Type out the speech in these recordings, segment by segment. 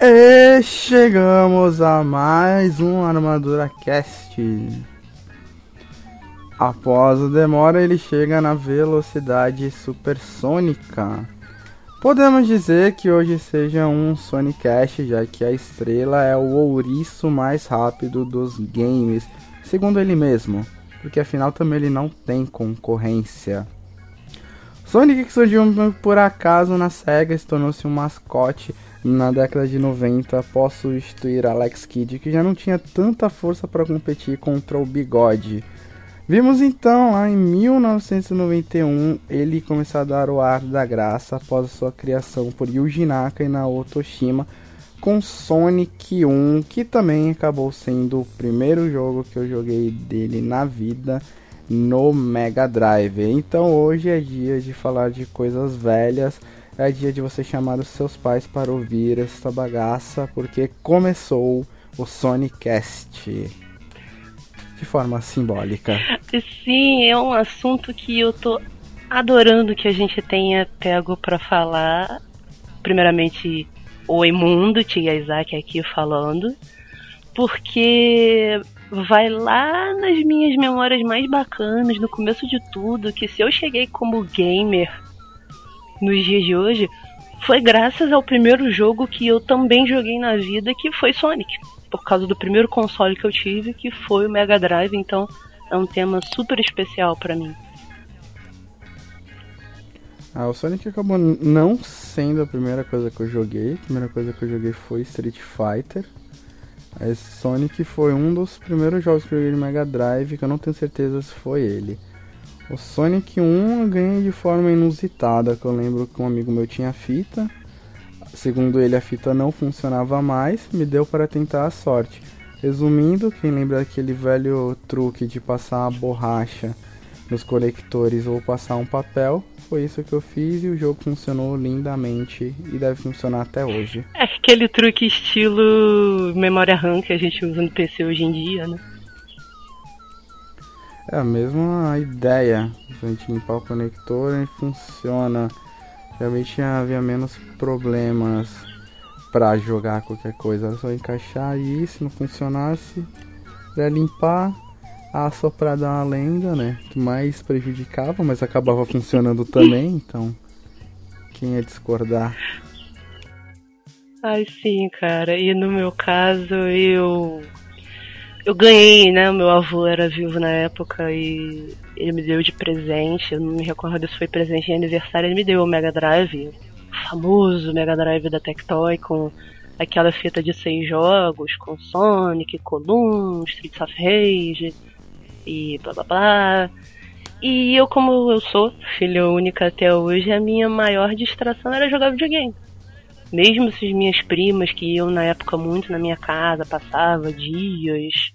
E chegamos a mais um Armadura Cast. Após a demora, ele chega na velocidade supersônica. Podemos dizer que hoje seja um Sonicast, já que a estrela é o ouriço mais rápido dos games, segundo ele mesmo, porque afinal também ele não tem concorrência. Sonic que surgiu por acaso na SEGA se tornou-se um mascote na década de 90 após substituir Alex Kidd, que já não tinha tanta força para competir contra o Bigode. Vimos então lá em 1991 ele começar a dar o ar da graça após a sua criação por Yuji Naka e Naoto Oshima com Sonic 1, que também acabou sendo o primeiro jogo que eu joguei dele na vida no Mega Drive. Então hoje é dia de falar de coisas velhas, é dia de você chamar os seus pais para ouvir esta bagaça, porque começou o Sonicast de forma simbólica. Sim, é um assunto que eu tô adorando que a gente tenha pego para falar. Primeiramente, Oi Mundo, Tia Isaac aqui falando, porque vai lá nas minhas memórias mais bacanas, no começo de tudo, que se eu cheguei como gamer nos dias de hoje, foi graças ao primeiro jogo que eu também joguei na vida, que foi Sonic por causa do primeiro console que eu tive, que foi o Mega Drive, então é um tema super especial para mim. Ah, o Sonic acabou não sendo a primeira coisa que eu joguei. A primeira coisa que eu joguei foi Street Fighter. Aí Sonic foi um dos primeiros jogos que eu joguei no Mega Drive, que eu não tenho certeza se foi ele. O Sonic 1 eu ganhei de forma inusitada, que eu lembro que um amigo meu tinha fita. Segundo ele, a fita não funcionava mais, me deu para tentar a sorte. Resumindo, quem lembra daquele velho truque de passar a borracha nos conectores ou passar um papel, foi isso que eu fiz e o jogo funcionou lindamente e deve funcionar até hoje. É aquele truque estilo memória RAM que a gente usa no PC hoje em dia, né? É a mesma ideia. A gente limpar o conector e funciona Realmente havia menos problemas para jogar qualquer coisa. Era só encaixar e se não funcionasse, era limpar, assoprar dar uma lenda, né? Que mais prejudicava, mas acabava funcionando também, então quem ia discordar? Ai sim, cara. E no meu caso eu eu ganhei, né? O meu avô era vivo na época e ele me deu de presente. Eu não me recordo se foi presente de aniversário. Ele me deu o Mega Drive, o famoso Mega Drive da Tectoy, com aquela fita de seis jogos, com Sonic, Column, Streets of Rage e blá blá blá. E eu, como eu sou filha única até hoje, a minha maior distração era jogar videogame. Mesmo se as minhas primas que iam na época muito na minha casa, passava dias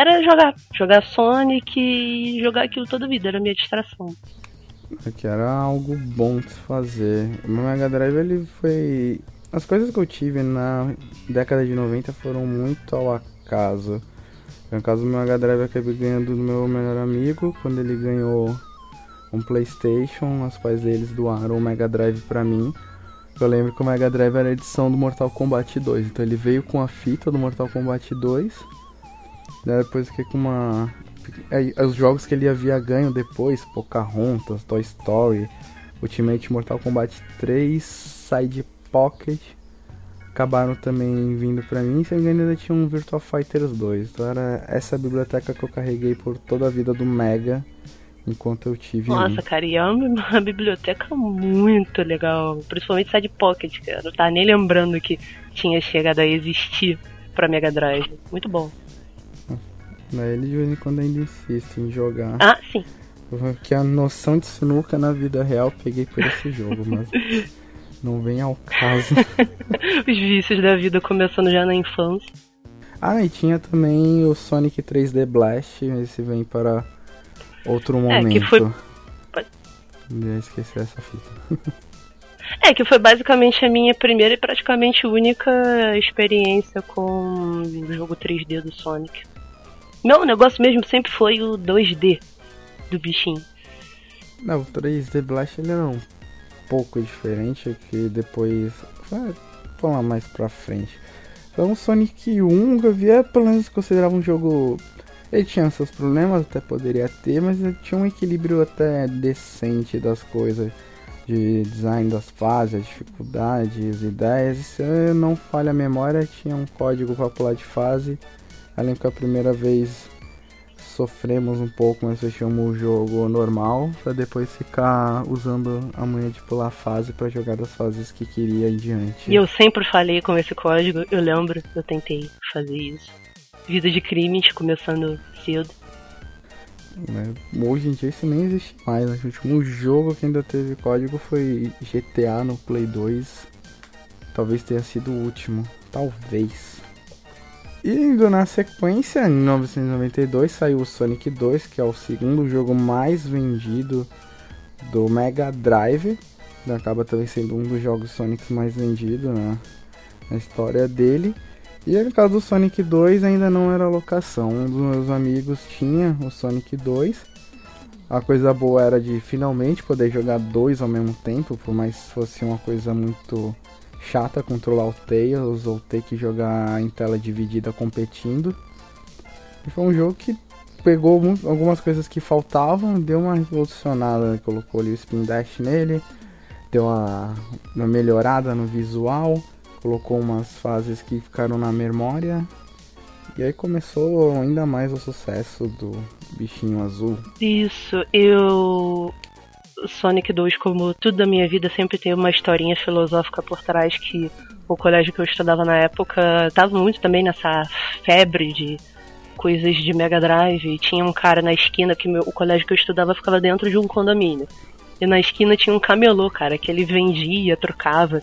era jogar. Jogar Sonic e jogar aquilo toda vida, era a minha distração. É que era algo bom de se fazer. O meu Mega Drive ele foi. As coisas que eu tive na década de 90 foram muito ao acaso. No caso meu Mega Drive eu acabei ganhando do meu melhor amigo quando ele ganhou um Playstation, os pais deles doaram o Mega Drive pra mim. Eu lembro que o Mega Drive era a edição do Mortal Kombat 2, então ele veio com a fita do Mortal Kombat 2 depois fiquei com uma. É, os jogos que ele havia ganho depois, Pocahontas, Toy Story, Ultimate Mortal Kombat 3, Side Pocket, acabaram também vindo pra mim. Se engano, ainda tinha um Virtua Fighters 2. Então era essa biblioteca que eu carreguei por toda a vida do Mega enquanto eu tive. Nossa, um. cara, e é uma, biblioteca muito legal. Principalmente Side Pocket, cara. Não tá nem lembrando que tinha chegado a existir pra Mega Drive. Muito bom. Né? Ele de vez em quando ainda insiste em jogar. Ah, sim. Porque a noção de sinuca na vida real peguei por esse jogo, mas não vem ao caso. Os vícios da vida começando já na infância. Ah, e tinha também o Sonic 3D Blast, esse vem para outro momento. É, que foi... Já esqueci essa fita. É, que foi basicamente a minha primeira e praticamente única experiência com o jogo 3D do Sonic. Meu negócio mesmo sempre foi o 2D do bichinho. Não, o 3D Blast ele era um pouco diferente, que depois. pular mais pra frente. Então, Sonic 1 eu via, pelo menos considerava um jogo. Ele tinha seus problemas, até poderia ter, mas ele tinha um equilíbrio até decente das coisas. De design das fases, dificuldades, ideias. E se eu não falha a memória, tinha um código para pular de fase. Além que a primeira vez sofremos um pouco, mas fechamos o jogo normal, para depois ficar usando a manha de pular fase para jogar das fases que queria em diante. E eu sempre falei com esse código, eu lembro, eu tentei fazer isso. Vida de crimes começando cedo. Né? Hoje em dia isso nem existe mais. Né? O último jogo que ainda teve código foi GTA no Play 2. Talvez tenha sido o último. Talvez. Indo na sequência, em 1992 saiu o Sonic 2, que é o segundo jogo mais vendido do Mega Drive. Acaba também sendo um dos jogos Sonic mais vendidos na, na história dele. E no caso do Sonic 2 ainda não era locação. Um dos meus amigos tinha o Sonic 2. A coisa boa era de finalmente poder jogar dois ao mesmo tempo, por mais fosse uma coisa muito chata controlar o Tails ou ter que jogar em tela dividida competindo. E foi um jogo que pegou algumas coisas que faltavam, deu uma revolucionada, colocou ali o Spin Dash nele, deu uma, uma melhorada no visual, colocou umas fases que ficaram na memória. E aí começou ainda mais o sucesso do bichinho azul. Isso, eu Sonic 2, como tudo da minha vida, sempre tem uma historinha filosófica por trás que o colégio que eu estudava na época estava muito também nessa febre de coisas de Mega Drive. Tinha um cara na esquina que meu, o colégio que eu estudava ficava dentro de um condomínio. E na esquina tinha um camelô, cara, que ele vendia, trocava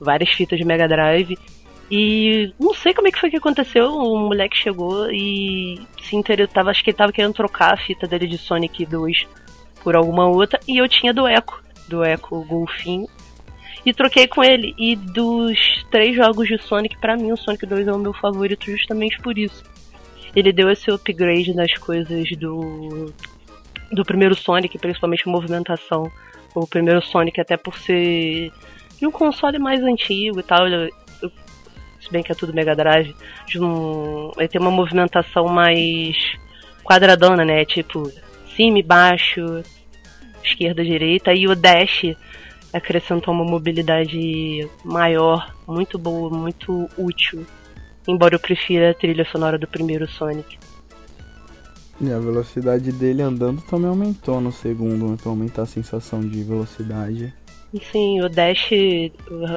várias fitas de Mega Drive. E não sei como é que foi que aconteceu. O moleque chegou e se interessava, acho que ele tava querendo trocar a fita dele de Sonic 2 por alguma outra, e eu tinha do Echo, do Echo Golfinho. E troquei com ele. E dos três jogos de Sonic, para mim o Sonic 2 é o meu favorito justamente por isso. Ele deu esse upgrade nas coisas do do primeiro Sonic, principalmente movimentação. O primeiro Sonic, até por ser de um console mais antigo e tal, ele, se bem que é tudo Mega Drive, um, ele tem uma movimentação mais quadradona, né? Tipo, cima e baixo, esquerda, direita, e o dash acrescentou uma mobilidade maior, muito boa, muito útil. Embora eu prefira a trilha sonora do primeiro Sonic. E a velocidade dele andando também aumentou no segundo? Pra aumentar a sensação de velocidade. Sim, o Dash,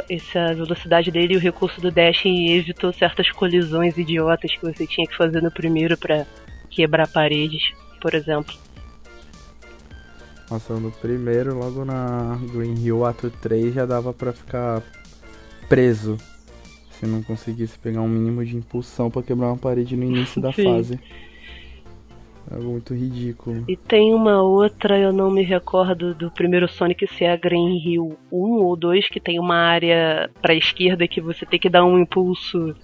essa velocidade dele e o recurso do Dash evitou certas colisões idiotas que você tinha que fazer no primeiro para quebrar paredes, por exemplo. Passando primeiro, logo na Green Hill Ato 3 já dava pra ficar preso. Se não conseguisse pegar um mínimo de impulsão para quebrar uma parede no início da Sim. fase. Algo muito ridículo. E tem uma outra, eu não me recordo do primeiro Sonic se é a Green Hill 1 ou 2, que tem uma área pra esquerda que você tem que dar um impulso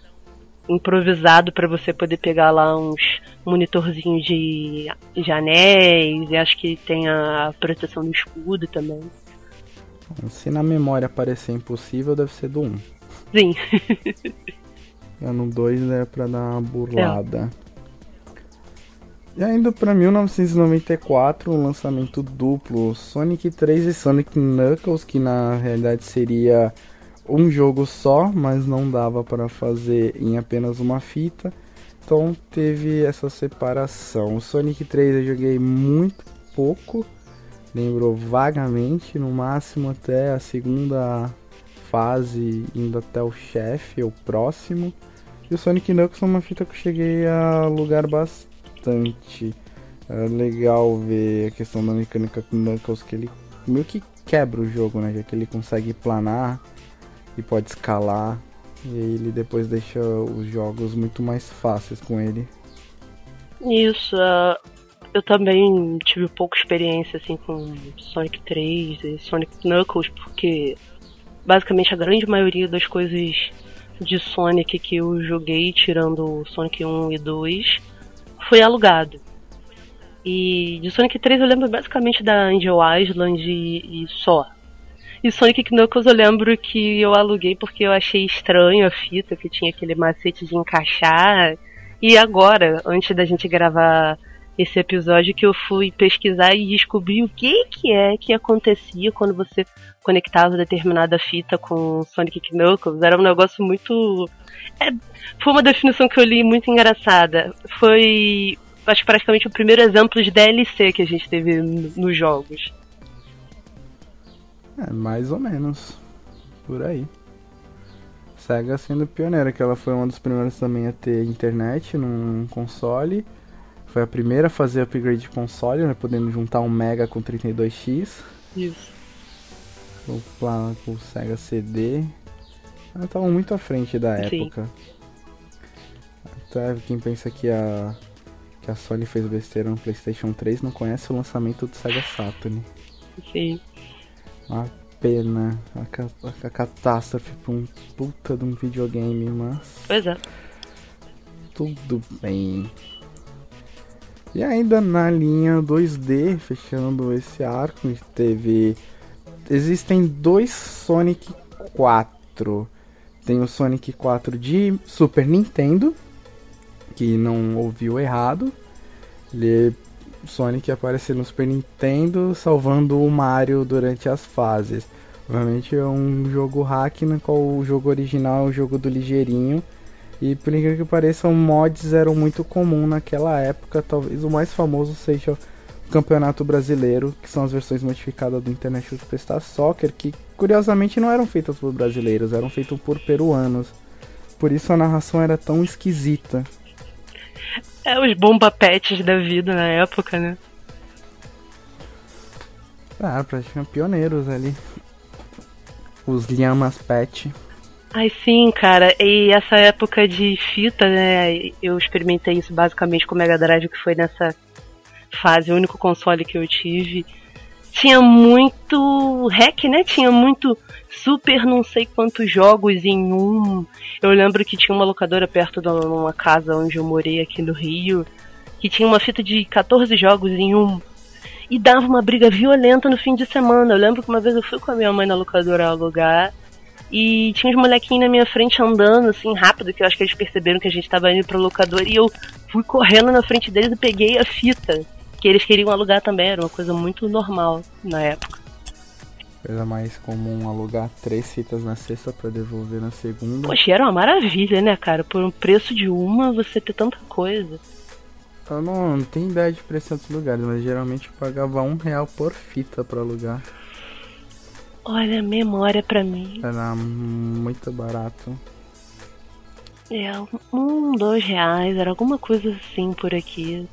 improvisado para você poder pegar lá uns monitorzinhos de, de anéis e acho que tem a proteção do escudo também. Se na memória parecer impossível, deve ser do 1. Sim. é no 2 é pra dar uma burlada. É. E ainda para 1994, um lançamento duplo Sonic 3 e Sonic Knuckles, que na realidade seria um jogo só, mas não dava para fazer em apenas uma fita. Então teve essa separação. O Sonic 3 eu joguei muito pouco, lembro vagamente, no máximo até a segunda fase, indo até o chefe, o próximo. E o Sonic Knuckles é uma fita que eu cheguei a alugar bastante. É legal ver a questão da mecânica Knuckles, que ele meio que quebra o jogo, né? Já que ele consegue planar e pode escalar. E ele depois deixa os jogos muito mais fáceis com ele. Isso, uh, eu também tive pouca experiência assim com Sonic 3 e Sonic Knuckles, porque basicamente a grande maioria das coisas de Sonic que eu joguei, tirando Sonic 1 e 2, foi alugado. E de Sonic 3 eu lembro basicamente da Angel Island e, e só. E Sonic Knuckles eu lembro que eu aluguei porque eu achei estranho a fita, que tinha aquele macete de encaixar. E agora, antes da gente gravar esse episódio, que eu fui pesquisar e descobri o que que é que acontecia quando você conectava determinada fita com Sonic Knuckles. Era um negócio muito... É, foi uma definição que eu li muito engraçada. Foi, acho praticamente o primeiro exemplo de DLC que a gente teve nos jogos. É, mais ou menos. Por aí. Sega sendo pioneira, que ela foi uma das primeiras também a ter internet num console. Foi a primeira a fazer upgrade de console, né, podendo juntar um Mega com 32X. Isso. O, o Sega CD. Ela tava muito à frente da época. Até quem pensa que a, que a Sony fez besteira no PlayStation 3 não conhece o lançamento do Sega Saturn. Sim. Uma pena, a, a, a catástrofe pra um puta de um videogame, mas. Pois é. Tudo bem. E ainda na linha 2D, fechando esse arco, teve. Existem dois Sonic 4. Tem o Sonic 4 de Super Nintendo, que não ouviu errado. Ele Sonic aparece no Super Nintendo salvando o Mario durante as fases. Obviamente é um jogo hack no qual o jogo original é o jogo do ligeirinho. E por incrível que pareça, mods eram muito comum naquela época. Talvez o mais famoso seja o Campeonato Brasileiro, que são as versões modificadas do International Superstar Soccer, que curiosamente não eram feitas por brasileiros, eram feitas por peruanos. Por isso a narração era tão esquisita. É, os bomba pets da vida na época, né? Ah, praticamente pioneiros ali. Os Lhamas Pet. Ai sim, cara, e essa época de fita, né? Eu experimentei isso basicamente com o Mega Drive, que foi nessa fase, o único console que eu tive. Tinha muito hack, né? Tinha muito super não sei quantos jogos em um. Eu lembro que tinha uma locadora perto de uma casa onde eu morei aqui no Rio, que tinha uma fita de 14 jogos em um. E dava uma briga violenta no fim de semana. Eu lembro que uma vez eu fui com a minha mãe na locadora alugar e tinha uns molequinhos na minha frente andando assim rápido, que eu acho que eles perceberam que a gente tava indo pro locador e eu fui correndo na frente deles e peguei a fita que eles queriam alugar também, era uma coisa muito normal na época. Coisa mais comum alugar três fitas na sexta para devolver na segunda. Poxa, era uma maravilha, né, cara? Por um preço de uma, você ter tanta coisa. Eu não, não tenho ideia de preço em outros lugares, mas geralmente eu pagava um real por fita para alugar. Olha, memória pra mim. Era muito barato. É, um, dois reais, era alguma coisa assim por aqui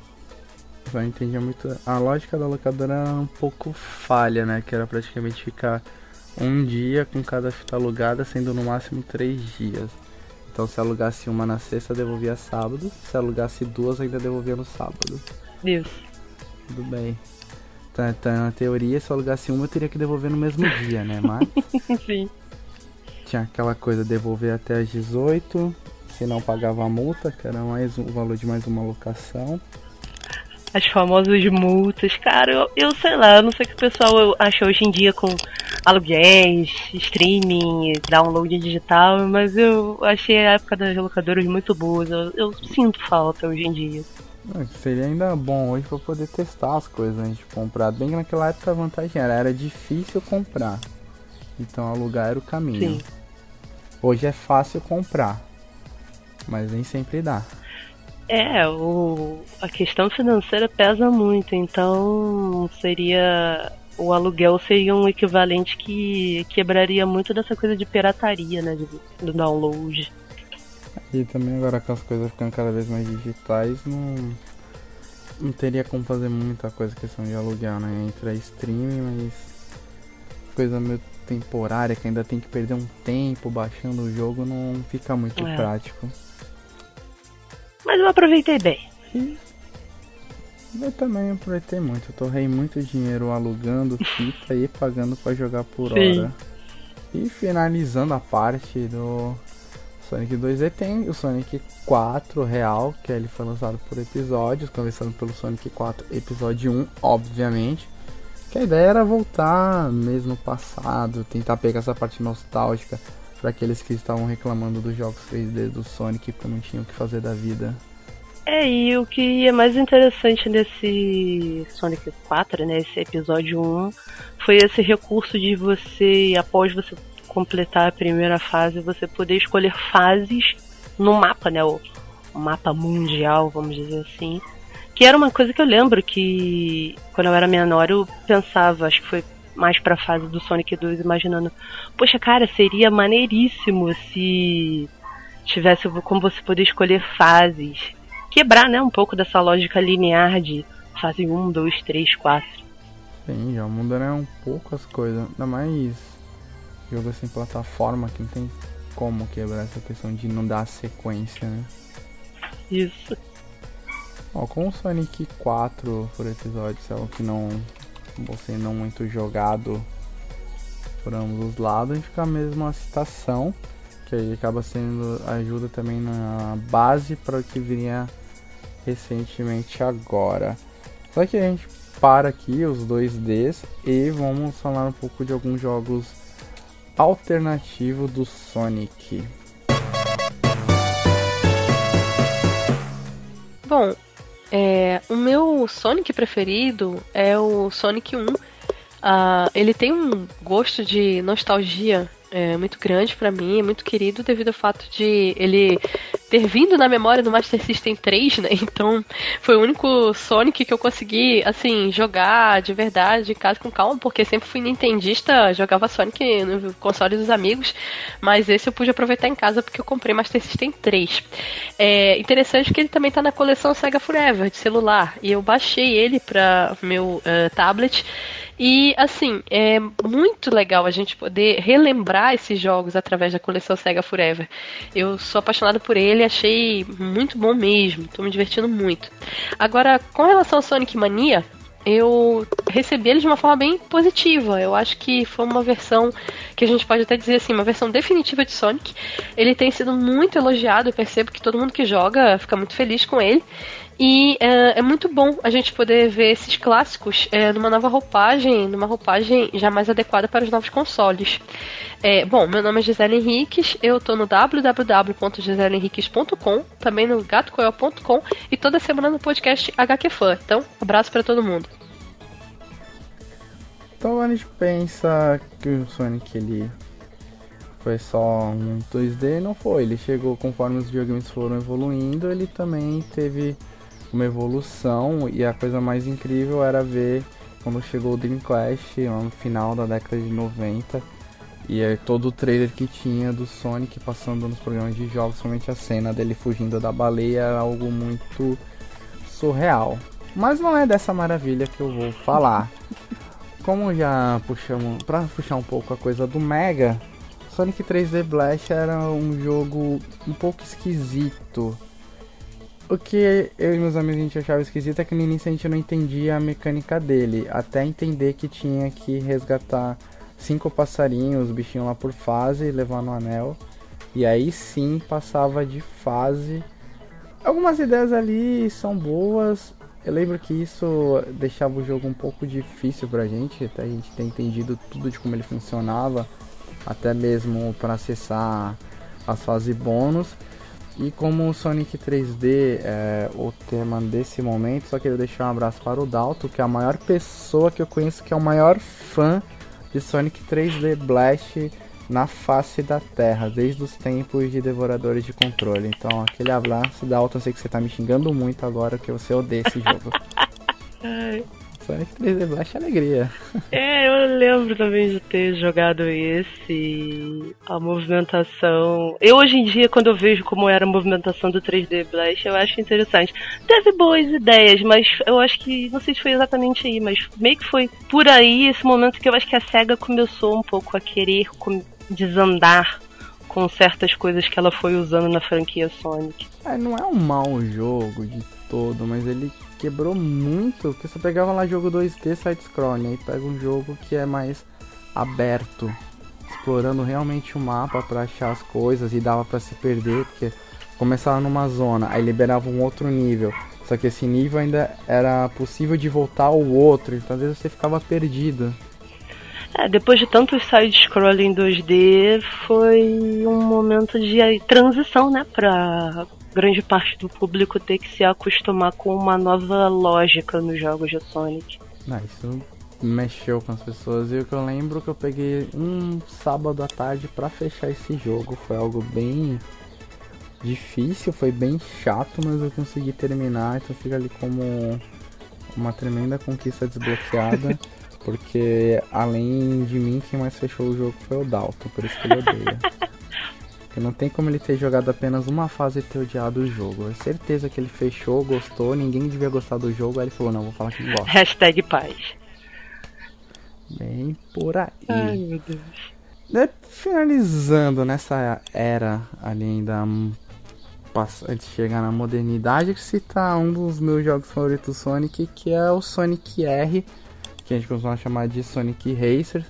só entendia muito. A lógica da locadora era um pouco falha, né? Que era praticamente ficar um dia com cada fita alugada, sendo no máximo três dias. Então se alugasse uma na sexta, devolvia sábado. Se alugasse duas, ainda devolvia no sábado. Isso. Tudo bem. Tá, tá, na teoria, se eu alugasse uma, eu teria que devolver no mesmo dia, né? Mas. Sim. Tinha aquela coisa, devolver até as 18. Se não pagava a multa, que era mais o valor de mais uma locação as famosas multas. Cara, eu, eu sei lá, eu não sei o que o pessoal acha hoje em dia com aluguéis, streaming, download digital, mas eu achei a época das locadoras muito boas. Eu, eu sinto falta hoje em dia. Seria ainda bom hoje para poder testar as coisas antes de comprar. Bem que naquela época a vantagem era, era difícil comprar. Então alugar era o caminho. Sim. Hoje é fácil comprar, mas nem sempre dá. É, o, a questão financeira pesa muito, então seria. O aluguel seria um equivalente que quebraria muito dessa coisa de pirataria, né? Do download. E também agora com as coisas ficando cada vez mais digitais, não, não teria como fazer muita coisa questão de aluguel, né? Entra streaming, mas coisa meio temporária que ainda tem que perder um tempo baixando o jogo não fica muito é. prático. Mas eu aproveitei bem. Eu também aproveitei muito. Eu torrei muito dinheiro alugando fita e pagando para jogar por Sim. hora. E finalizando a parte do Sonic 2D tem o Sonic 4 real, que ele foi lançado por episódios, começando pelo Sonic 4 episódio 1, obviamente, Que a ideia era voltar mesmo no passado, tentar pegar essa parte nostálgica para aqueles que estavam reclamando dos jogos 3D do Sonic porque não tinham o que fazer da vida. É, e o que é mais interessante nesse Sonic 4, né, esse episódio 1, foi esse recurso de você, após você completar a primeira fase, você poder escolher fases no mapa, né, o mapa mundial, vamos dizer assim. Que era uma coisa que eu lembro que quando eu era menor eu pensava, acho que foi mais pra fase do Sonic 2, imaginando, poxa cara, seria maneiríssimo se tivesse como você poder escolher fases quebrar, né, um pouco dessa lógica linear de fase 1, 2, 3, 4. Sim, já muda né, um pouco as coisas. Ainda mais jogo assim, plataforma, que não tem como quebrar essa questão de não dar sequência, né? Isso. Ó, com o Sonic 4 por episódio, é o que não. Você não muito jogado por ambos os lados, a gente fica a mesma citação, que aí acaba sendo ajuda também na base para o que viria recentemente agora. Só que a gente para aqui os 2Ds e vamos falar um pouco de alguns jogos alternativos do Sonic. Bom, é, o meu Sonic preferido é o Sonic 1. Uh, ah, ele tem um gosto de nostalgia é, muito grande para mim, é muito querido devido ao fato de ele ter vindo na memória do Master System 3, né? Então foi o único Sonic que eu consegui, assim, jogar de verdade, de casa com calma, porque sempre fui nintendista, jogava Sonic no console dos amigos, mas esse eu pude aproveitar em casa porque eu comprei Master System 3. É interessante que ele também tá na coleção Sega Forever de celular, e eu baixei ele para meu uh, tablet. E assim, é muito legal a gente poder relembrar esses jogos através da coleção Sega Forever. Eu sou apaixonada por ele, achei muito bom mesmo, tô me divertindo muito. Agora, com relação ao Sonic Mania, eu recebi ele de uma forma bem positiva. Eu acho que foi uma versão que a gente pode até dizer assim, uma versão definitiva de Sonic. Ele tem sido muito elogiado, eu percebo que todo mundo que joga fica muito feliz com ele. E é, é, muito bom a gente poder ver esses clássicos é, numa nova roupagem, numa roupagem já mais adequada para os novos consoles. É, bom, meu nome é Gisele Henriques, eu tô no www.giselehenriques.com, também no gatocoel.com e toda semana no podcast HQ Fã. Então, abraço para todo mundo. Então a gente pensa que o Sonic ele foi só um 2D, não foi. Ele chegou conforme os videogames foram evoluindo, ele também teve uma evolução e a coisa mais incrível era ver quando chegou o Dream Clash no final da década de 90 e aí todo o trailer que tinha do Sonic passando nos programas de jogos, somente a cena dele fugindo da baleia era algo muito surreal. Mas não é dessa maravilha que eu vou falar. Como já puxamos, para puxar um pouco a coisa do Mega, Sonic 3D Blast era um jogo um pouco esquisito o que eu e meus amigos a gente achava esquisito é que no início a gente não entendia a mecânica dele, até entender que tinha que resgatar cinco passarinhos, os bichinhos lá por fase, levar no anel, e aí sim passava de fase. Algumas ideias ali são boas, eu lembro que isso deixava o jogo um pouco difícil pra gente, até a gente ter entendido tudo de como ele funcionava, até mesmo para acessar as fases bônus. E como o Sonic 3D é o tema desse momento, só queria deixar um abraço para o Dalto, que é a maior pessoa que eu conheço, que é o maior fã de Sonic 3D Blast na face da Terra, desde os tempos de devoradores de controle. Então, aquele abraço, Dalton, sei que você tá me xingando muito agora, que você odeia esse jogo. Sonic 3D Blast é alegria. É, eu lembro também de ter jogado esse, a movimentação. Eu hoje em dia, quando eu vejo como era a movimentação do 3D Blast, eu acho interessante. Teve boas ideias, mas eu acho que, não sei se foi exatamente aí, mas meio que foi por aí esse momento que eu acho que a SEGA começou um pouco a querer desandar com certas coisas que ela foi usando na franquia Sonic. É, não é um mau jogo de todo, mas ele quebrou muito, porque você pegava lá jogo 2D side-scrolling, aí pega um jogo que é mais aberto, explorando realmente o mapa para achar as coisas e dava para se perder, porque começava numa zona, aí liberava um outro nível. Só que esse nível ainda era possível de voltar ao outro, então às vezes você ficava perdido. É, depois de tantos side-scrolling 2D, foi um momento de transição, né, pra grande parte do público ter que se acostumar com uma nova lógica nos jogos de Sonic. Ah, isso mexeu com as pessoas. E o que eu lembro que eu peguei um sábado à tarde para fechar esse jogo. Foi algo bem difícil, foi bem chato, mas eu consegui terminar. Então fica ali como uma tremenda conquista desbloqueada. porque além de mim, quem mais fechou o jogo foi o Dalton, por isso que ele odeia. Porque não tem como ele ter jogado apenas uma fase e ter odiado o jogo. É certeza que ele fechou, gostou, ninguém devia gostar do jogo, aí ele falou, não, vou falar que não gosta. Hashtag paz. Bem por aí. Ai, meu Deus. É, finalizando nessa era ali ainda antes de chegar na modernidade, que citar um dos meus jogos favoritos do Sonic, que é o Sonic R, que a gente costuma chamar de Sonic Racers,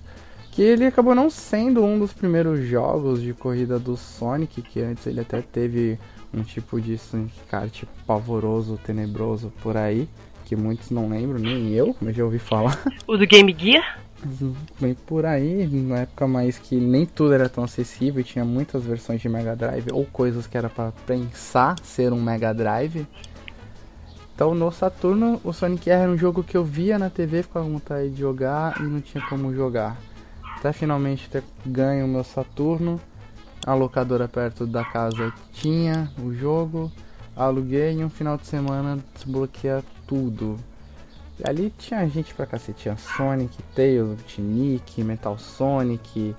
que ele acabou não sendo um dos primeiros jogos de corrida do Sonic, que antes ele até teve um tipo de Sonic Kart pavoroso, tenebroso por aí, que muitos não lembram, nem eu, mas já ouvi falar. O do Game Gear? Bem por aí, na época mais que nem tudo era tão acessível e tinha muitas versões de Mega Drive ou coisas que era para pensar ser um Mega Drive. Então no Saturno o Sonic R era um jogo que eu via na TV, ficava com vontade de jogar e não tinha como jogar. Até finalmente ter ganho o meu Saturno, a locadora perto da casa tinha o jogo, aluguei e um final de semana desbloqueia tudo. E ali tinha gente pra cacete, tinha Sonic, Tails, Tinic, Metal Sonic,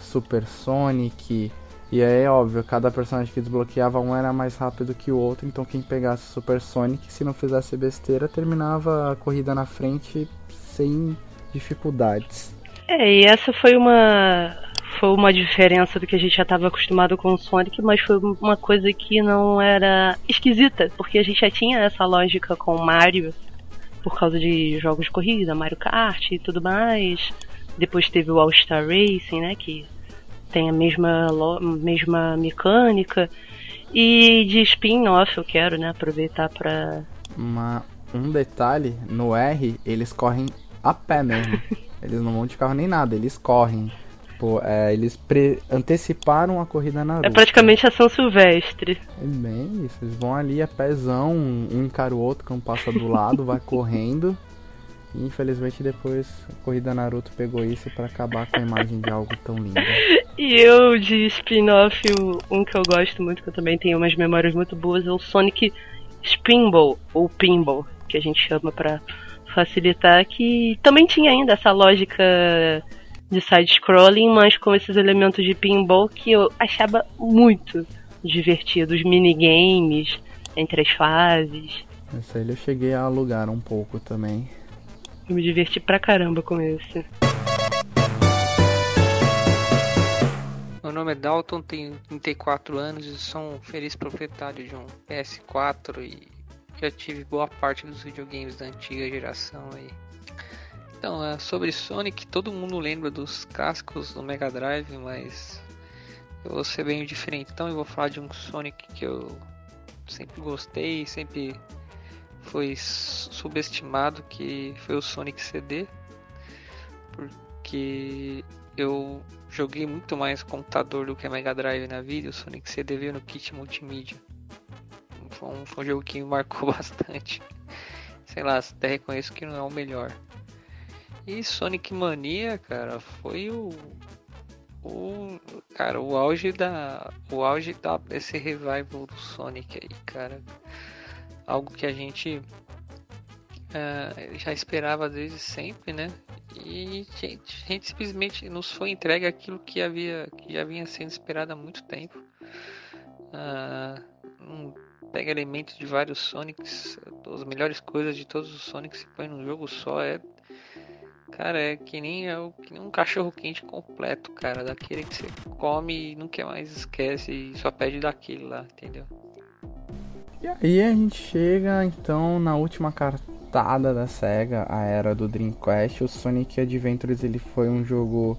Super Sonic. E aí, óbvio, cada personagem que desbloqueava um era mais rápido que o outro, então quem pegasse Super Sonic, se não fizesse besteira, terminava a corrida na frente sem dificuldades. É, e essa foi uma foi uma diferença do que a gente já estava acostumado com o Sonic, mas foi uma coisa que não era esquisita, porque a gente já tinha essa lógica com o Mario, por causa de jogos de corrida, Mario Kart e tudo mais. Depois teve o All Star Racing, né, que tem a mesma, mesma mecânica. E de spin-off eu quero, né, aproveitar para Uma, um detalhe, no R eles correm a pé mesmo. eles não vão de carro nem nada, eles correm. Tipo, é, eles anteciparam a corrida na. É praticamente a São Silvestre. É bem isso, eles vão ali a pezão, um encara o outro, que um passa do lado, vai correndo. E infelizmente depois a corrida Naruto pegou isso para acabar com a imagem de algo tão lindo. E eu de spin-off, um que eu gosto muito, que eu também tenho umas memórias muito boas, é o Sonic Spinball, ou Pinball, que a gente chama para facilitar, que também tinha ainda essa lógica de side-scrolling, mas com esses elementos de pinball que eu achava muito divertido. Os minigames entre as fases. Essa aí eu cheguei a alugar um pouco também. Eu me diverti pra caramba com esse. Meu nome é Dalton, tenho 34 anos e sou um feliz proprietário de um PS4 e já tive boa parte dos videogames da antiga geração aí. Então, é, sobre Sonic, todo mundo lembra dos cascos do Mega Drive, mas eu vou ser bem diferente. Então, eu vou falar de um Sonic que eu sempre gostei, sempre foi subestimado, que foi o Sonic CD, porque eu joguei muito mais computador do que Mega Drive na vida. O Sonic CD veio no kit multimídia. Foi um, foi um jogo que marcou bastante. Sei lá, até reconheço que não é o melhor. E Sonic Mania, cara, foi o o cara, o auge da o auge da desse revival do Sonic aí, cara. Algo que a gente uh, já esperava desde sempre, né? E a gente, gente, simplesmente nos foi entregue aquilo que havia que já vinha sendo esperado há muito tempo. Uh, pega elementos de vários Sonics, as melhores coisas de todos os Sonics se põe num jogo só, é Cara, é que nem, é que nem um cachorro quente completo, cara. Daquele que você come e nunca mais esquece e só pede daquele lá, entendeu? E aí a gente chega então na última cartada da SEGA, a era do Dreamcast. O Sonic Adventures ele foi um jogo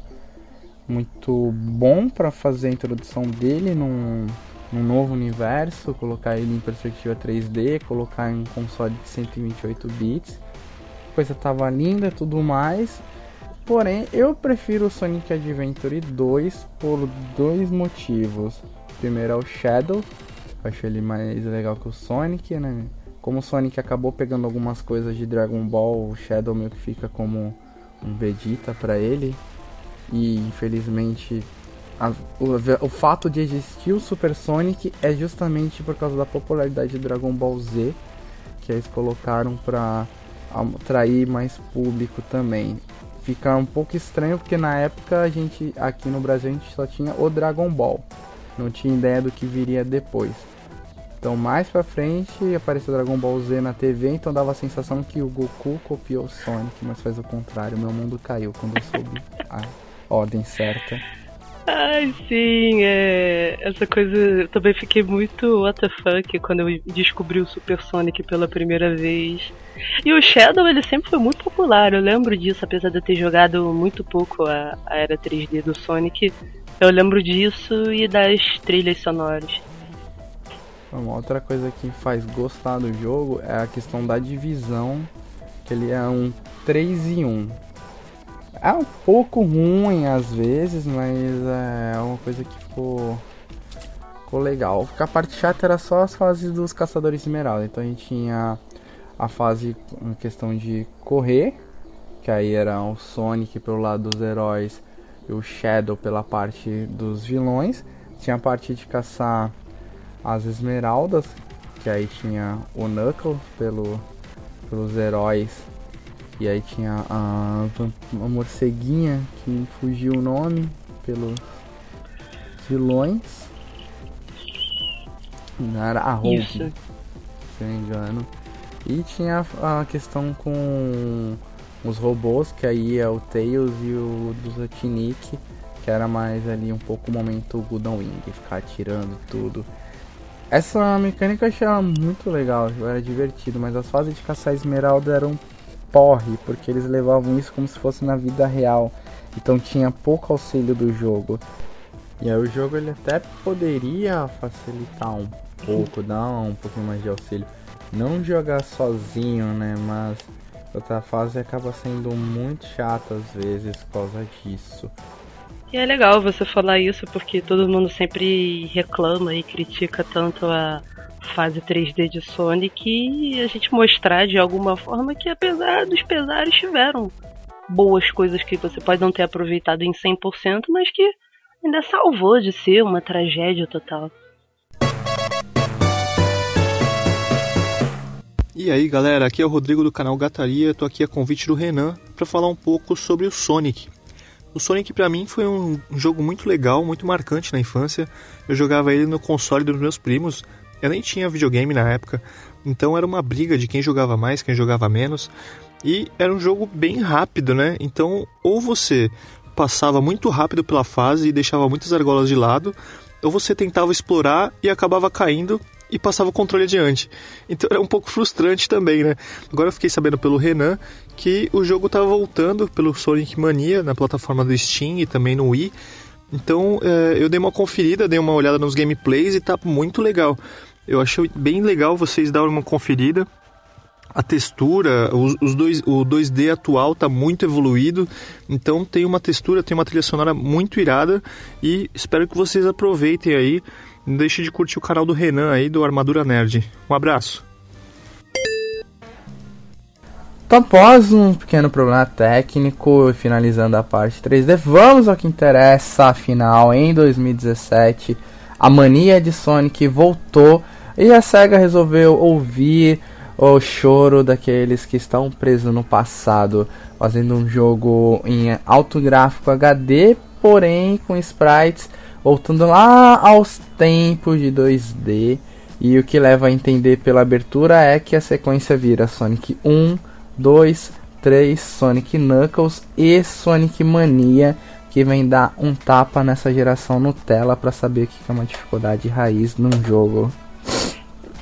muito bom para fazer a introdução dele num, num novo universo, colocar ele em perspectiva 3D, colocar em um console de 128 bits. A coisa tava linda, tudo mais. Porém, eu prefiro o Sonic Adventure 2 por dois motivos. Primeiro é o Shadow, eu acho ele mais legal que o Sonic, né? Como o Sonic acabou pegando algumas coisas de Dragon Ball, o Shadow meio que fica como um Vegeta para ele. E infelizmente a, o, o, fato de existir o Super Sonic é justamente por causa da popularidade de Dragon Ball Z que eles colocaram para atrair mais público também. Fica um pouco estranho porque na época a gente aqui no Brasil a gente só tinha o Dragon Ball, não tinha ideia do que viria depois. Então mais pra frente apareceu Dragon Ball Z na TV, então dava a sensação que o Goku copiou o Sonic, mas faz o contrário, meu mundo caiu quando eu soube a ordem certa. Ai, sim, é... essa coisa. Eu também fiquei muito WTF quando eu descobri o Super Sonic pela primeira vez. E o Shadow, ele sempre foi muito popular, eu lembro disso, apesar de eu ter jogado muito pouco a, a era 3D do Sonic. Eu lembro disso e das trilhas sonoras. Uma outra coisa que faz gostar do jogo é a questão da divisão, que ele é um 3 em 1. É um pouco ruim às vezes, mas é uma coisa que ficou, ficou legal. A parte chata era só as fases dos caçadores de esmeralda. Então a gente tinha a fase em questão de correr, que aí era o Sonic pelo lado dos heróis e o Shadow pela parte dos vilões. Tinha a parte de caçar as esmeraldas, que aí tinha o Knuckles pelo, pelos heróis e aí tinha a, a morceguinha que fugiu o nome pelos vilões. Não era a Hulk, Isso. se não me engano. E tinha a questão com os robôs, que aí é o Tails e o do Zotnik, que era mais ali um pouco o momento Gudon Wing, ficar atirando tudo. Essa mecânica eu achei muito legal, era divertido, mas as fases de caçar esmeralda eram porre, porque eles levavam isso como se fosse na vida real. Então tinha pouco auxílio do jogo. E aí o jogo ele até poderia facilitar um pouco, dar um pouquinho mais de auxílio. Não jogar sozinho, né? Mas outra fase acaba sendo muito chata às vezes por causa disso. E é legal você falar isso porque todo mundo sempre reclama e critica tanto a fase 3D de Sonic e a gente mostrar de alguma forma que apesar dos pesares tiveram boas coisas que você pode não ter aproveitado em 100%, mas que ainda salvou de ser uma tragédia total. E aí galera, aqui é o Rodrigo do canal Gataria, tô aqui a convite do Renan para falar um pouco sobre o Sonic. O Sonic para mim foi um jogo muito legal, muito marcante na infância. Eu jogava ele no console dos meus primos, eu nem tinha videogame na época, então era uma briga de quem jogava mais, quem jogava menos. E era um jogo bem rápido, né? Então, ou você passava muito rápido pela fase e deixava muitas argolas de lado, ou você tentava explorar e acabava caindo e passava o controle adiante. Então era um pouco frustrante também, né? Agora eu fiquei sabendo pelo Renan que o jogo estava voltando pelo Sonic Mania na plataforma do Steam e também no Wii. Então é, eu dei uma conferida, dei uma olhada nos gameplays e tá muito legal. Eu achei bem legal vocês darem uma conferida. A textura, os, os dois, o 2D atual está muito evoluído, então tem uma textura, tem uma trilha sonora muito irada e espero que vocês aproveitem aí. Não deixe de curtir o canal do Renan aí do Armadura Nerd. Um abraço. Então, após um pequeno problema técnico, finalizando a parte 3D, vamos ao que interessa, afinal, em 2017, a mania de Sonic voltou e a SEGA resolveu ouvir o choro daqueles que estão presos no passado, fazendo um jogo em alto gráfico HD, porém com sprites voltando lá aos tempos de 2D. E o que leva a entender pela abertura é que a sequência vira Sonic 1, 2, 3, Sonic Knuckles e Sonic Mania, que vem dar um tapa nessa geração Nutella para saber o que é uma dificuldade raiz num jogo.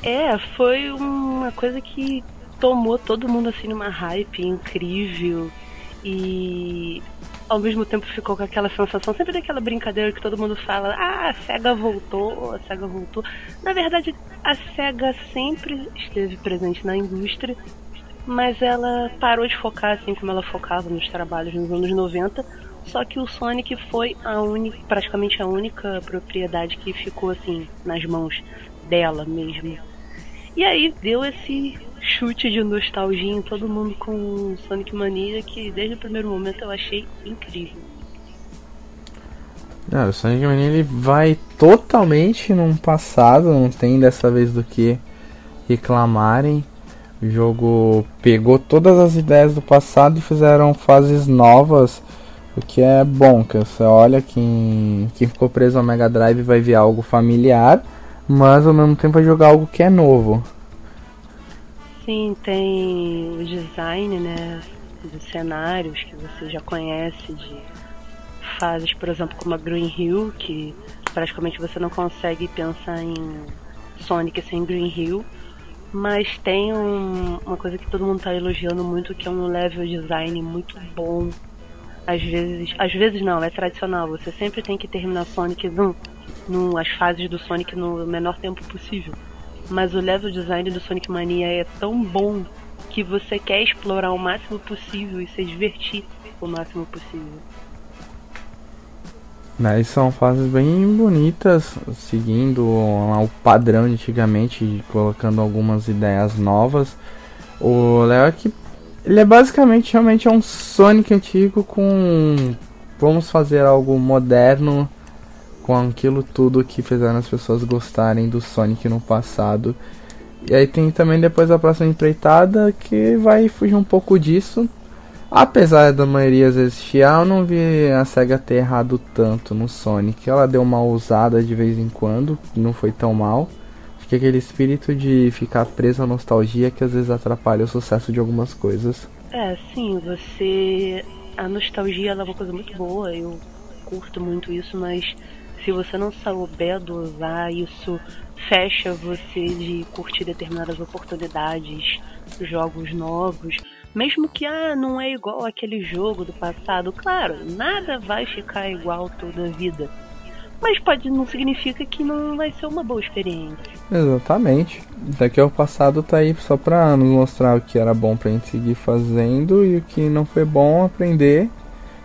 É, foi uma coisa que tomou todo mundo assim numa hype incrível. E ao mesmo tempo ficou com aquela sensação, sempre daquela brincadeira que todo mundo fala, ah, a SEGA voltou, a SEGA voltou. Na verdade, a SEGA sempre esteve presente na indústria, mas ela parou de focar assim como ela focava nos trabalhos nos anos 90. Só que o Sonic foi a única, praticamente a única propriedade que ficou assim nas mãos dela mesmo. E aí deu esse chute de nostalgia em todo mundo com Sonic Mania que desde o primeiro momento eu achei incrível. Ah, o Sonic Mania ele vai totalmente num passado, não tem dessa vez do que reclamarem. O jogo pegou todas as ideias do passado e fizeram fases novas, o que é bom, que você olha quem, quem ficou preso ao Mega Drive vai ver algo familiar mas ao mesmo tempo vai jogar algo que é novo. Sim, tem o design, né, dos cenários que você já conhece de fases, por exemplo, como a Green Hill, que praticamente você não consegue pensar em Sonic sem Green Hill. Mas tem um, uma coisa que todo mundo está elogiando muito, que é um level design muito bom. Às vezes, às vezes não, é tradicional. Você sempre tem que terminar Sonic no no, as fases do Sonic no menor tempo possível. Mas o level design do Sonic Mania é tão bom que você quer explorar o máximo possível e se divertir o máximo possível. Né, são fases bem bonitas, seguindo o padrão de antigamente, colocando algumas ideias novas. O Léo é que ele é basicamente realmente é um Sonic antigo com vamos fazer algo moderno com aquilo tudo que fizeram as pessoas gostarem do Sonic no passado. E aí tem também depois a próxima empreitada que vai fugir um pouco disso. Apesar da maioria às vezes chiar, eu não vi a SEGA ter errado tanto no Sonic. Ela deu uma ousada de vez em quando, não foi tão mal. Acho que aquele espírito de ficar preso à nostalgia que às vezes atrapalha o sucesso de algumas coisas. É, sim, você. A nostalgia é uma coisa muito boa, eu curto muito isso, mas se você não souber dosar, isso fecha você de curtir determinadas oportunidades, jogos novos. Mesmo que ah, não é igual aquele jogo do passado, claro, nada vai ficar igual toda a vida. Mas pode não significa que não vai ser uma boa experiência. Exatamente. Daqui ao passado tá aí só pra nos mostrar o que era bom pra gente seguir fazendo e o que não foi bom aprender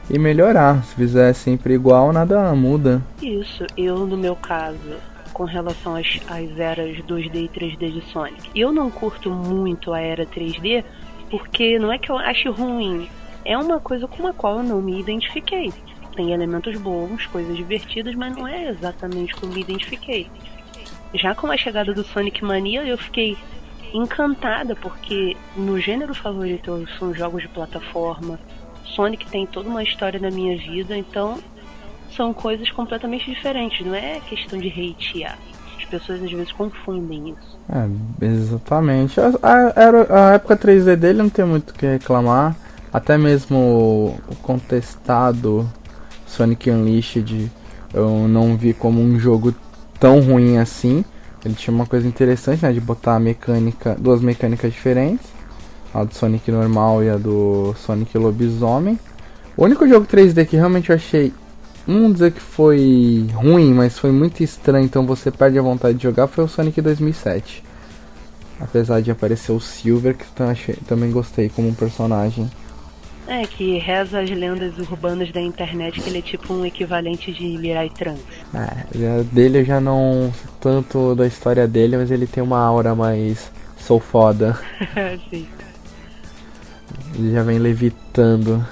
e melhorar. Se fizer sempre igual, nada muda. Isso, eu no meu caso, com relação às, às eras 2D e 3D de Sonic, eu não curto muito a era 3D porque não é que eu ache ruim, é uma coisa com a qual eu não me identifiquei. Tem elementos bons, coisas divertidas, mas não é exatamente como me identifiquei. Já com a chegada do Sonic Mania, eu fiquei encantada porque no gênero favorito são jogos de plataforma, Sonic tem toda uma história na minha vida, então são coisas completamente diferentes, não é questão de hatear. As pessoas às vezes confundem isso. É, exatamente. A, a, a época 3D dele não tem muito o que reclamar. Até mesmo o contestado Sonic Unleashed eu não vi como um jogo tão ruim assim. Ele tinha uma coisa interessante, né, de botar mecânica, duas mecânicas diferentes a do Sonic normal e a do Sonic Lobisomem. O único jogo 3D que realmente eu achei, não dizer que foi ruim, mas foi muito estranho, então você perde a vontade de jogar, foi o Sonic 2007. Apesar de aparecer o Silver, que também gostei como um personagem. É, que reza as lendas urbanas da internet que ele é tipo um equivalente de Mirai Trunks. É, dele eu já não tanto da história dele, mas ele tem uma aura mais sou foda. Sim. Ele já vem levitando.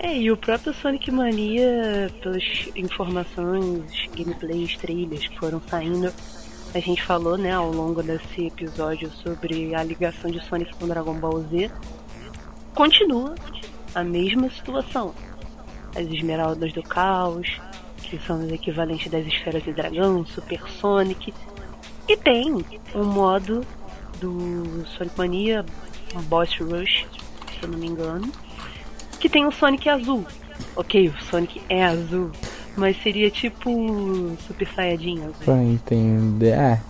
É, e o próprio Sonic Mania, pelas informações, gameplays, trailers que foram saindo, a gente falou, né, ao longo desse episódio sobre a ligação de Sonic com Dragon Ball Z. Continua a mesma situação. As esmeraldas do caos, que são os equivalentes das esferas de dragão, Super Sonic. E tem um modo do Sonic Mania Boss Rush, se eu não me engano. Que tem o Sonic azul. Ok, o Sonic é azul. Mas seria tipo Super Saiyajin azul. Pra entender. É.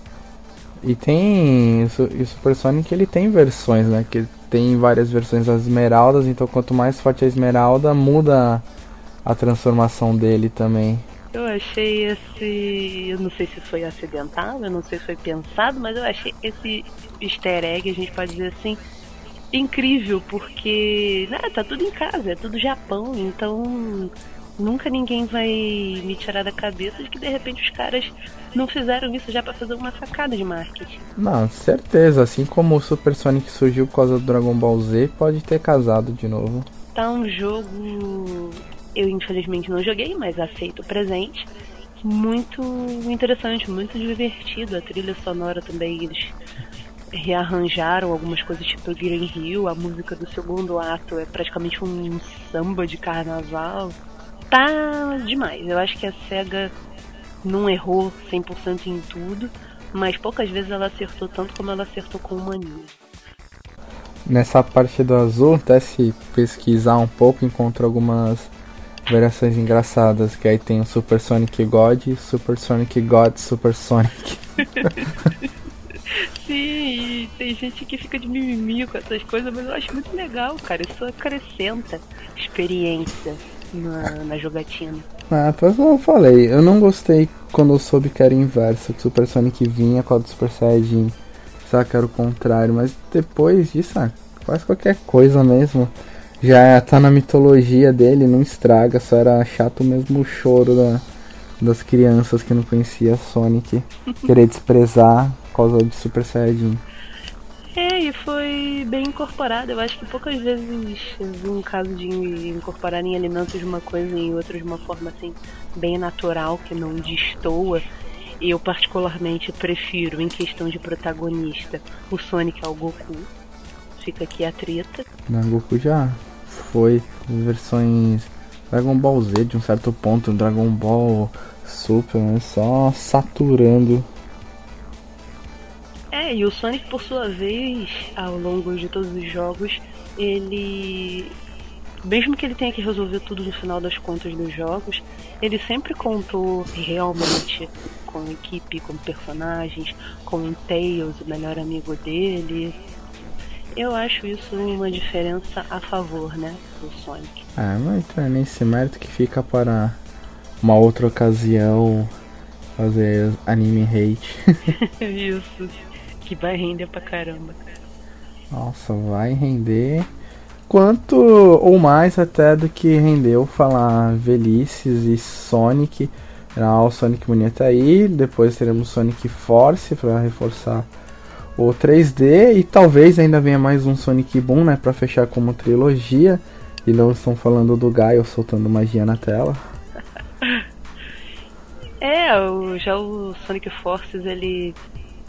E tem. O Super Sonic ele tem versões, né? Que tem várias versões das esmeraldas, então quanto mais forte a esmeralda, muda a transformação dele também. Eu achei esse. Eu não sei se foi acidental, eu não sei se foi pensado, mas eu achei esse easter egg, a gente pode dizer assim, incrível, porque né, tá tudo em casa, é tudo Japão, então nunca ninguém vai me tirar da cabeça de que de repente os caras não fizeram isso já para fazer uma sacada de marketing. Não, certeza, assim como o Super Sonic surgiu por causa do Dragon Ball Z, pode ter casado de novo. Tá um jogo eu infelizmente não joguei, mas aceito o presente. Muito interessante, muito divertido. A trilha sonora também eles rearranjaram algumas coisas tipo Green Hill, a música do segundo ato é praticamente um samba de carnaval. Tá demais. Eu acho que a SEGA não errou 100% em tudo, mas poucas vezes ela acertou tanto como ela acertou com o Mania. Nessa parte do azul, até se pesquisar um pouco, encontra algumas variações engraçadas, que aí tem o Super Sonic God, Super Sonic God, Super Sonic. Sim, tem gente que fica de mimimi com essas coisas, mas eu acho muito legal, cara. Isso acrescenta experiência na, na jogatina. Ah, pois eu falei, eu não gostei quando eu soube que era inverso, que Super Sonic vinha com a do Super Saiyajin. Sabe que era o contrário, mas depois disso, ah, faz qualquer coisa mesmo já tá na mitologia dele, não estraga, só era chato mesmo o choro da, das crianças que não conhecia Sonic, querer desprezar causa de Super Saiyajin. É, e foi bem incorporado. Eu acho que poucas vezes vi um caso de incorporar em alimentos uma coisa e outra de uma forma assim, bem natural, que não destoa. Eu particularmente prefiro, em questão de protagonista, o Sonic ao Goku. Fica aqui a treta. Não, Goku já foi versões Dragon Ball Z de um certo ponto, Dragon Ball Super, né? só saturando. É, e o Sonic por sua vez, ao longo de todos os jogos, ele mesmo que ele tenha que resolver tudo no final das contas dos jogos, ele sempre contou realmente com a equipe, com personagens, com o Tails, o melhor amigo dele, eu acho isso uma diferença a favor, né, do Sonic. Ah, não entra nesse mérito que fica para uma outra ocasião fazer anime hate. isso, que vai render pra caramba. Nossa, vai render quanto ou mais até do que rendeu falar Velhices e Sonic. Ah, o Sonic Mania tá aí, depois teremos Sonic Force para reforçar o 3D e talvez ainda venha mais um Sonic Boom, né, para fechar como trilogia. E não estão falando do Gaio soltando magia na tela. É, o, já o Sonic Forces ele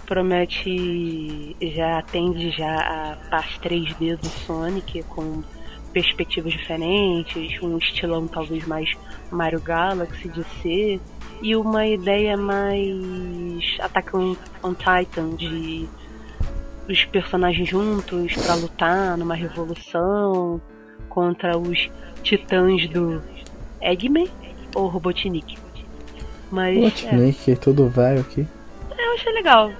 promete já atende já a parte 3D do Sonic com perspectivas diferentes, um estilão talvez mais Mario Galaxy de ser e uma ideia mais Attack on, on Titan de os personagens juntos para lutar numa revolução contra os titãs do Eggman ou Robotnik. Mas, Robotnik, é. tudo velho aqui. É, eu achei legal.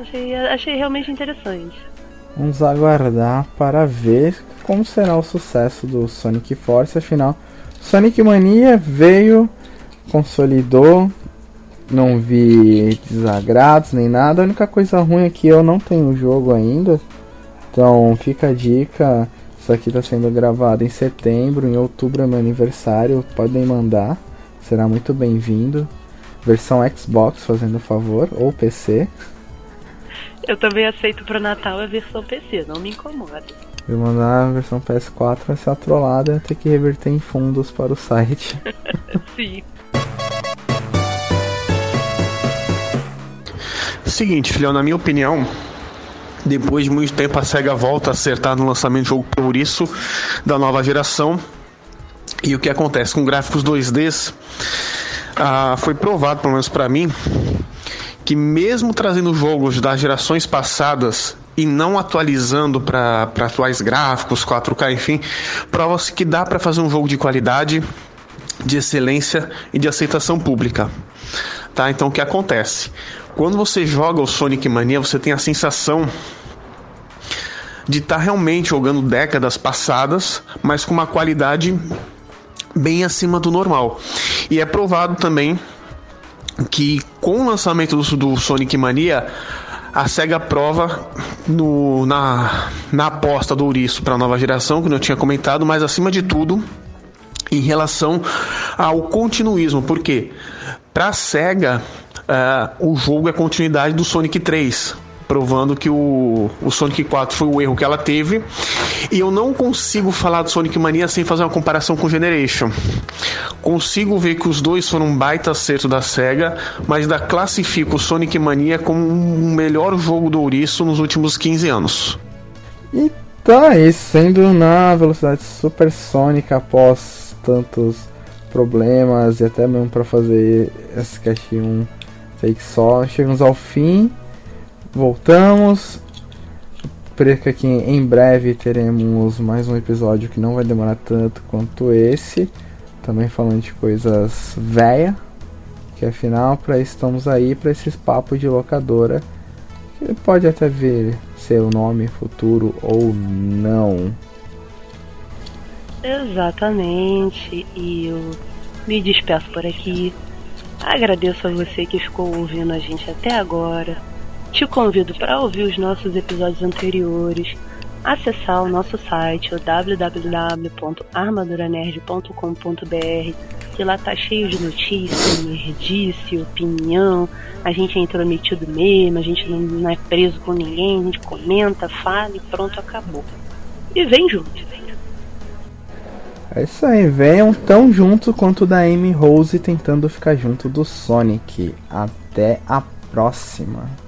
Achei, achei realmente interessante. Vamos aguardar para ver como será o sucesso do Sonic Force. Afinal, Sonic Mania veio, consolidou, não vi desagrados nem nada. A única coisa ruim é que eu não tenho o jogo ainda. Então fica a dica. Isso aqui está sendo gravado em setembro, em outubro é meu aniversário. Podem mandar, será muito bem-vindo. Versão Xbox, fazendo favor, ou PC. Eu também aceito pro Natal a versão PC, não me incomoda. Se mandar a versão PS4 vai ser trollada ter que reverter em fundos para o site. Sim. Seguinte, filhão, na minha opinião, depois de muito tempo a SEGA volta a acertar no lançamento de jogo por isso da nova geração. E o que acontece com gráficos 2Ds? Ah, foi provado, pelo menos para mim, que mesmo trazendo jogos das gerações passadas e não atualizando para atuais gráficos, 4K, enfim, prova-se que dá para fazer um jogo de qualidade, de excelência e de aceitação pública. Tá? Então o que acontece? Quando você joga o Sonic Mania, você tem a sensação de estar tá realmente jogando décadas passadas, mas com uma qualidade bem acima do normal. E é provado também que com o lançamento do, Sonic Mania a SEGA prova no, na, na aposta do Ouriço para a nova geração, que eu tinha comentado, mas acima de tudo em relação ao continuismo, porque para a SEGA uh, o jogo é continuidade do Sonic 3, provando que o, o Sonic 4 foi o erro que ela teve. E eu não consigo falar do Sonic Mania sem fazer uma comparação com Generation. Consigo ver que os dois foram um baita acerto da SEGA, mas ainda classifico o Sonic Mania como o melhor jogo do ouriço nos últimos 15 anos. Então é isso, sendo na velocidade supersônica após tantos problemas e até mesmo para fazer esse cast um take só, chegamos ao fim, voltamos. Perca que em breve teremos mais um episódio que não vai demorar tanto quanto esse também falando de coisas velha, que afinal para estamos aí para esses papos de locadora, que pode até ver seu nome futuro ou não. Exatamente, e eu me despeço por aqui. Agradeço a você que ficou ouvindo a gente até agora. Te convido para ouvir os nossos episódios anteriores acessar o nosso site, www.armaduranerd.com.br, que lá tá cheio de notícias, nerdice, opinião, a gente é intrometido mesmo, a gente não, não é preso com ninguém, a gente comenta, fala e pronto, acabou. E vem junto. É isso aí, venham tão junto quanto da Amy Rose tentando ficar junto do Sonic. Até a próxima.